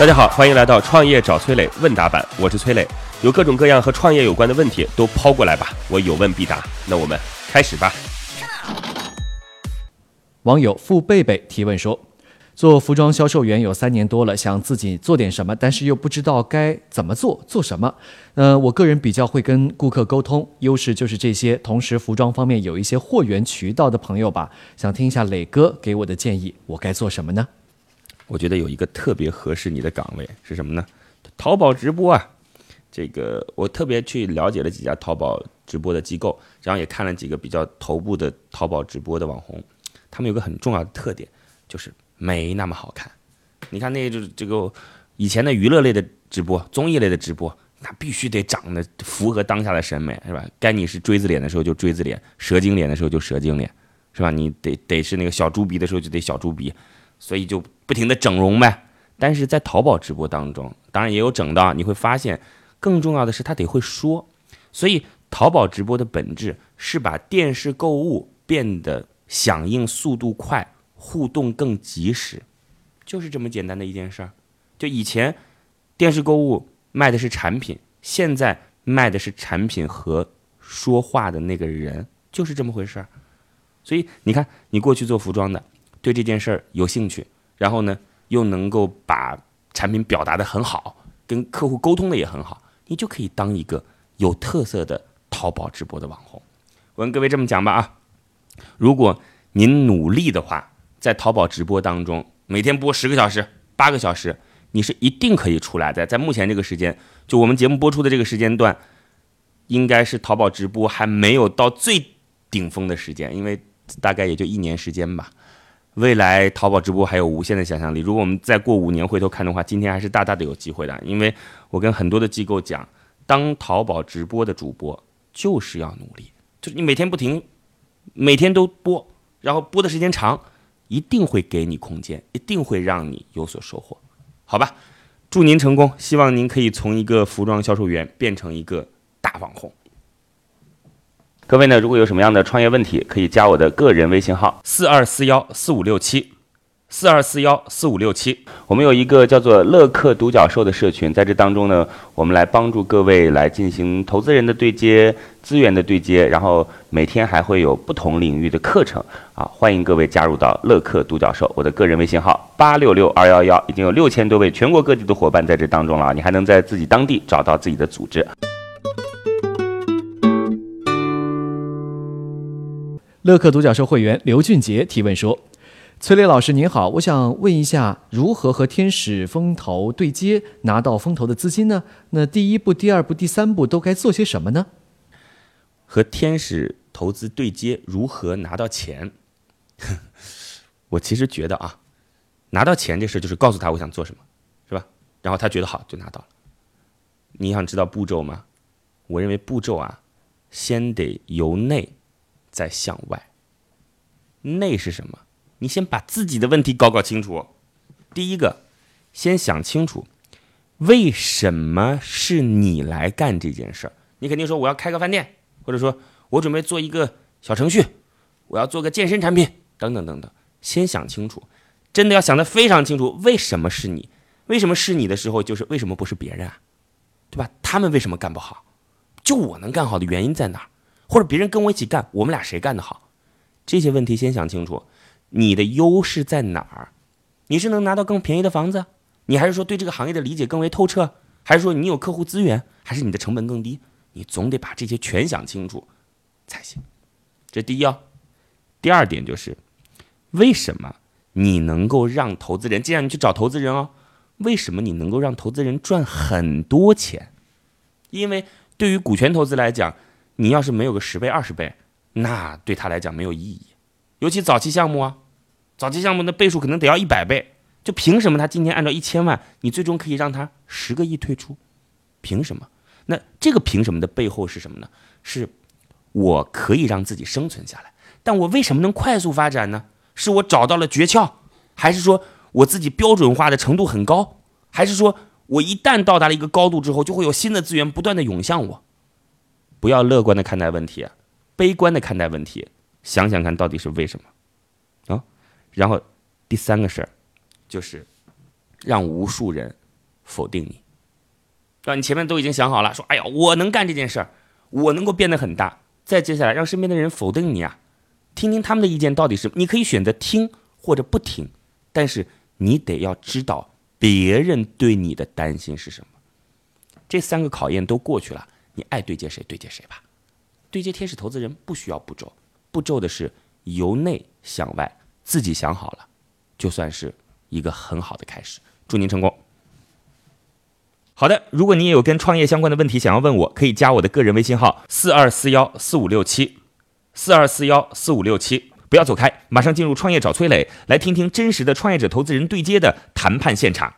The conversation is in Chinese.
大家好，欢迎来到创业找崔磊问答版，我是崔磊，有各种各样和创业有关的问题都抛过来吧，我有问必答。那我们开始吧。网友付贝贝提问说：“做服装销售员有三年多了，想自己做点什么，但是又不知道该怎么做，做什么。呃，我个人比较会跟顾客沟通，优势就是这些。同时，服装方面有一些货源渠道的朋友吧，想听一下磊哥给我的建议，我该做什么呢？”我觉得有一个特别合适你的岗位是什么呢？淘宝直播啊，这个我特别去了解了几家淘宝直播的机构，然后也看了几个比较头部的淘宝直播的网红，他们有个很重要的特点，就是没那么好看。你看那就是这个以前的娱乐类的直播、综艺类的直播，那必须得长得符合当下的审美，是吧？该你是锥子脸的时候就锥子脸，蛇精脸的时候就蛇精脸，是吧？你得得是那个小猪鼻的时候就得小猪鼻。所以就不停的整容呗，但是在淘宝直播当中，当然也有整的，你会发现，更重要的是他得会说。所以淘宝直播的本质是把电视购物变得响应速度快，互动更及时，就是这么简单的一件事儿。就以前电视购物卖的是产品，现在卖的是产品和说话的那个人，就是这么回事儿。所以你看，你过去做服装的。对这件事儿有兴趣，然后呢，又能够把产品表达的很好，跟客户沟通的也很好，你就可以当一个有特色的淘宝直播的网红。我跟各位这么讲吧啊，如果您努力的话，在淘宝直播当中每天播十个小时、八个小时，你是一定可以出来的。在目前这个时间，就我们节目播出的这个时间段，应该是淘宝直播还没有到最顶峰的时间，因为大概也就一年时间吧。未来淘宝直播还有无限的想象力。如果我们再过五年回头看的话，今天还是大大的有机会的。因为我跟很多的机构讲，当淘宝直播的主播就是要努力，就是你每天不停，每天都播，然后播的时间长，一定会给你空间，一定会让你有所收获，好吧？祝您成功，希望您可以从一个服装销售员变成一个大网红。各位呢，如果有什么样的创业问题，可以加我的个人微信号四二四幺四五六七，四二四幺四五六七。我们有一个叫做乐客独角兽的社群，在这当中呢，我们来帮助各位来进行投资人的对接、资源的对接，然后每天还会有不同领域的课程啊，欢迎各位加入到乐客独角兽。我的个人微信号八六六二幺幺，已经有六千多位全国各地的伙伴在这当中了，你还能在自己当地找到自己的组织。乐客独角兽会员刘俊杰提问说：“崔磊老师您好，我想问一下，如何和天使风投对接，拿到风投的资金呢？那第一步、第二步、第三步都该做些什么呢？”和天使投资对接，如何拿到钱？我其实觉得啊，拿到钱这事就是告诉他我想做什么，是吧？然后他觉得好就拿到了。你想知道步骤吗？我认为步骤啊，先得由内。再向外，内是什么？你先把自己的问题搞搞清楚。第一个，先想清楚，为什么是你来干这件事儿？你肯定说我要开个饭店，或者说我准备做一个小程序，我要做个健身产品，等等等等。先想清楚，真的要想得非常清楚，为什么是你？为什么是你的时候，就是为什么不是别人啊？对吧？他们为什么干不好？就我能干好的原因在哪儿？或者别人跟我一起干，我们俩谁干得好？这些问题先想清楚。你的优势在哪儿？你是能拿到更便宜的房子？你还是说对这个行业的理解更为透彻？还是说你有客户资源？还是你的成本更低？你总得把这些全想清楚才行。这第一哦。第二点就是，为什么你能够让投资人？既然你去找投资人哦，为什么你能够让投资人赚很多钱？因为对于股权投资来讲。你要是没有个十倍、二十倍，那对他来讲没有意义。尤其早期项目啊，早期项目的倍数可能得要一百倍。就凭什么他今天按照一千万，你最终可以让他十个亿退出？凭什么？那这个凭什么的背后是什么呢？是我可以让自己生存下来，但我为什么能快速发展呢？是我找到了诀窍，还是说我自己标准化的程度很高，还是说我一旦到达了一个高度之后，就会有新的资源不断的涌向我？不要乐观的看待问题，悲观的看待问题，想想看到底是为什么啊？然后第三个事儿，就是让无数人否定你。啊，你前面都已经想好了，说，哎呀，我能干这件事儿，我能够变得很大。再接下来，让身边的人否定你啊，听听他们的意见到底是，你可以选择听或者不听，但是你得要知道别人对你的担心是什么。这三个考验都过去了，你爱对接谁对接谁吧。对接天使投资人不需要步骤，步骤的是由内向外，自己想好了，就算是一个很好的开始。祝您成功。好的，如果你也有跟创业相关的问题想要问我，可以加我的个人微信号四二四幺四五六七，四二四幺四五六七。不要走开，马上进入创业找崔磊，来听听真实的创业者投资人对接的谈判现场。